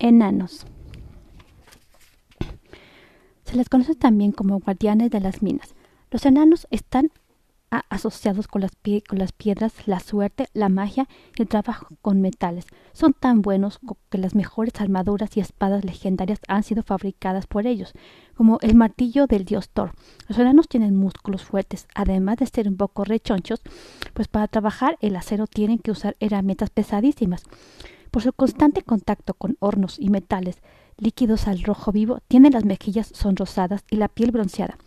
Enanos. Se les conoce también como guardianes de las minas. Los enanos están asociados con las, con las, piedras, la suerte, la magia y el trabajo con metales. Son tan buenos que las mejores armaduras y espadas legendarias han sido fabricadas por ellos, como el martillo del dios Thor. Los enanos tienen músculos fuertes, además de ser un poco rechonchos, pues para trabajar el acero tienen que usar herramientas pesadísimas. Por su constante contacto con hornos y metales líquidos al rojo vivo, tienen las mejillas sonrosadas y la piel bronceada.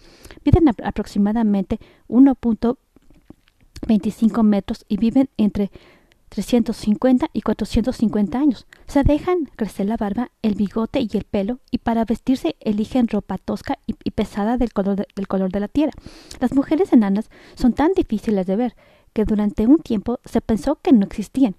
Miden aproximadamente 1.25 metros y viven entre 350 y 450 años. Se dejan crecer la barba, el bigote y el pelo y para vestirse eligen ropa tosca y, pesada del color, del color de la tierra. Las mujeres enanas son tan difíciles de ver que durante un tiempo se pensó que no existían.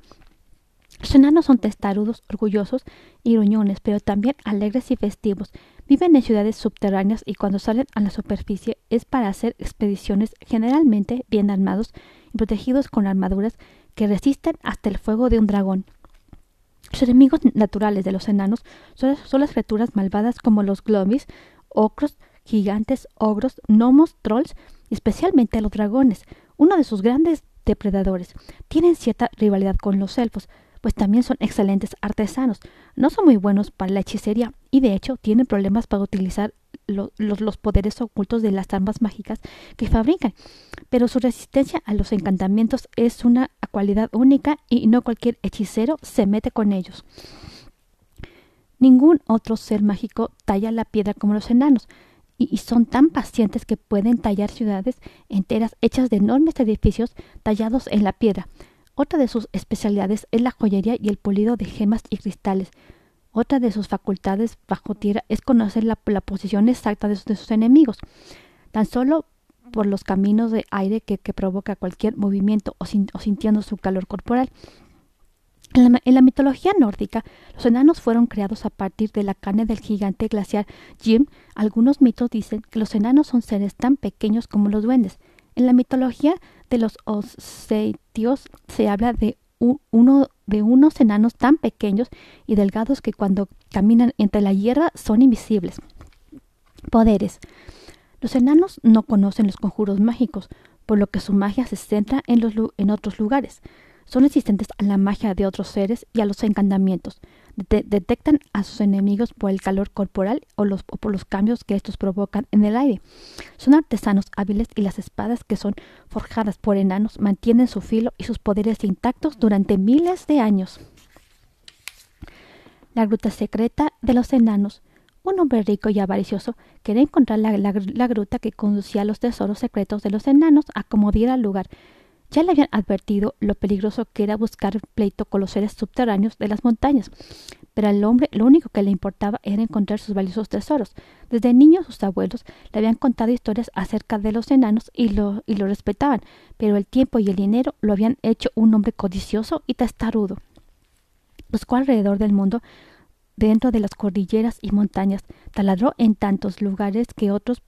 Los enanos son testarudos, orgullosos y gruñones, pero también alegres y festivos. Viven en ciudades subterráneas y cuando salen a la superficie es para hacer expediciones generalmente bien armados y protegidos con armaduras que resisten hasta el fuego de un dragón. Los enemigos naturales de los enanos son, las criaturas malvadas como los globis, ocros, gigantes, ogros, gnomos, trolls y especialmente los dragones, uno de sus grandes depredadores. Tienen cierta rivalidad con los elfos, pues también son excelentes artesanos. No son muy buenos para la hechicería y de hecho tienen problemas para utilizar los, poderes ocultos de las armas mágicas que fabrican, pero su resistencia a los encantamientos es una cualidad única y no cualquier hechicero se mete con ellos. Ningún otro ser mágico talla la piedra como los enanos, y, son tan pacientes que pueden tallar ciudades enteras hechas de enormes edificios tallados en la piedra. Otra de sus especialidades es la joyería y el pulido de gemas y cristales. Otra de sus facultades bajo tierra es conocer la, posición exacta de, sus enemigos. Tan solo por los caminos de aire que, provoca cualquier movimiento o, sintiendo su calor corporal. En la, en la, mitología nórdica, los enanos fueron creados a partir de la carne del gigante glaciar Jim. Algunos mitos dicen que los enanos son seres tan pequeños como los duendes. En la mitología de los Osetios se habla de, uno, de unos enanos tan pequeños y delgados que cuando caminan entre la hierba son invisibles. Poderes. Los enanos no conocen los conjuros mágicos, por lo que su magia se centra en, en otros lugares. Son resistentes a la magia de otros seres y a los encantamientos detectan a sus enemigos por el calor corporal o, los, por los cambios que estos provocan en el aire. Son artesanos hábiles y las espadas que son forjadas por enanos mantienen su filo y sus poderes intactos durante miles de años. La gruta secreta de los enanos. Un hombre rico y avaricioso quería encontrar la, gruta que conducía a los tesoros secretos de los enanos a como diera lugar ya le habían advertido lo peligroso que era buscar pleito con los seres subterráneos de las montañas. Pero al hombre lo único que le importaba era encontrar sus valiosos tesoros. Desde niño sus abuelos le habían contado historias acerca de los enanos y lo, y lo respetaban, pero el tiempo y el dinero lo habían hecho un hombre codicioso y testarudo. Buscó alrededor del mundo, dentro de las cordilleras y montañas, taladró en tantos lugares que otros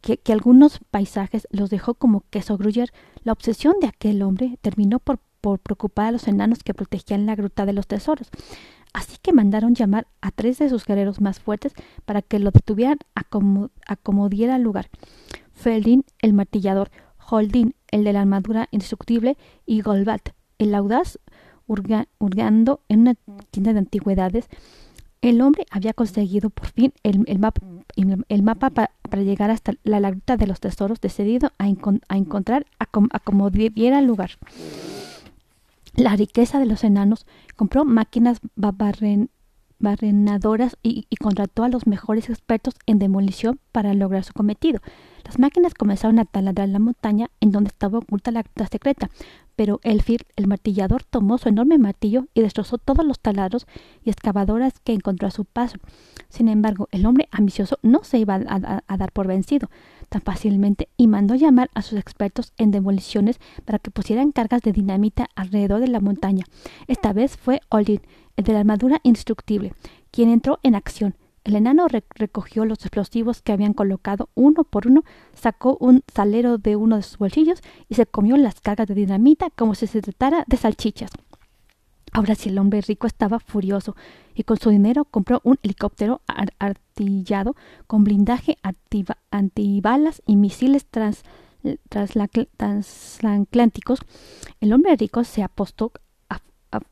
que, algunos paisajes los dejó como queso gruyer. La obsesión de aquel hombre terminó por, por preocupar a los enanos que protegían la gruta de los tesoros. Así que mandaron llamar a tres de sus guerreros más fuertes para que lo detuvieran a como, diera lugar. Feldin, el martillador, Holdin, el de la armadura indestructible, y Golbat, el audaz, hurgando en una tienda de antigüedades, el hombre había conseguido por fin el, mapa, el mapa para llegar hasta la laguna de los tesoros, decidido a, encontrar a, como diera lugar. La riqueza de los enanos compró máquinas barrenadoras y, contrató a los mejores expertos en demolición para lograr su cometido. Las máquinas comenzaron a taladrar la montaña en donde estaba oculta la gruta secreta, pero Elfir, el martillador, tomó su enorme martillo y destrozó todos los taladros y excavadoras que encontró a su paso. Sin embargo, el hombre ambicioso no se iba a, dar por vencido tan fácilmente y mandó llamar a sus expertos en demoliciones para que pusieran cargas de dinamita alrededor de la montaña. Esta vez fue Olin, el de la armadura indestructible, quien entró en acción. El enano recogió los explosivos que habían colocado uno por uno, sacó un salero de uno de sus bolsillos y se comió las cargas de dinamita como si se tratara de salchichas. Ahora sí, el hombre rico estaba furioso y con su dinero compró un helicóptero artillado con blindaje antibalas y misiles trans, transatlánticos. El hombre rico se apostó,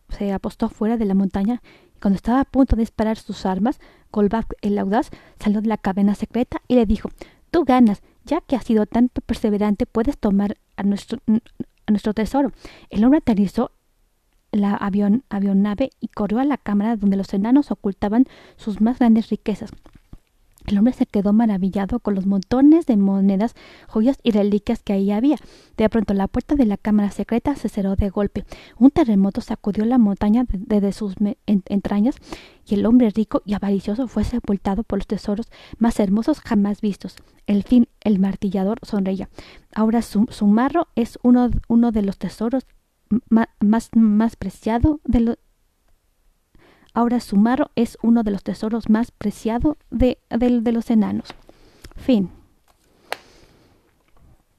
se apostó fuera de la montaña cuando estaba a punto de disparar sus armas, Goldbach el audaz salió de la cadena secreta y le dijo Tú ganas, ya que has sido tan perseverante, puedes tomar a nuestro, a nuestro tesoro. El hombre aterrizó la avión, avionave y corrió a la cámara donde los enanos ocultaban sus más grandes riquezas. El hombre se quedó maravillado con los montones de monedas, joyas y reliquias que ahí había. De pronto la puerta de la cámara secreta se cerró de golpe. Un terremoto sacudió la montaña desde sus entrañas y el hombre rico y avaricioso fue sepultado por los tesoros más hermosos jamás vistos. El fin, el martillador sonreía. Ahora su, marro es uno, uno de los tesoros más, más preciado de los Ahora su marro es uno de los tesoros más preciados de, de, de los enanos. Fin.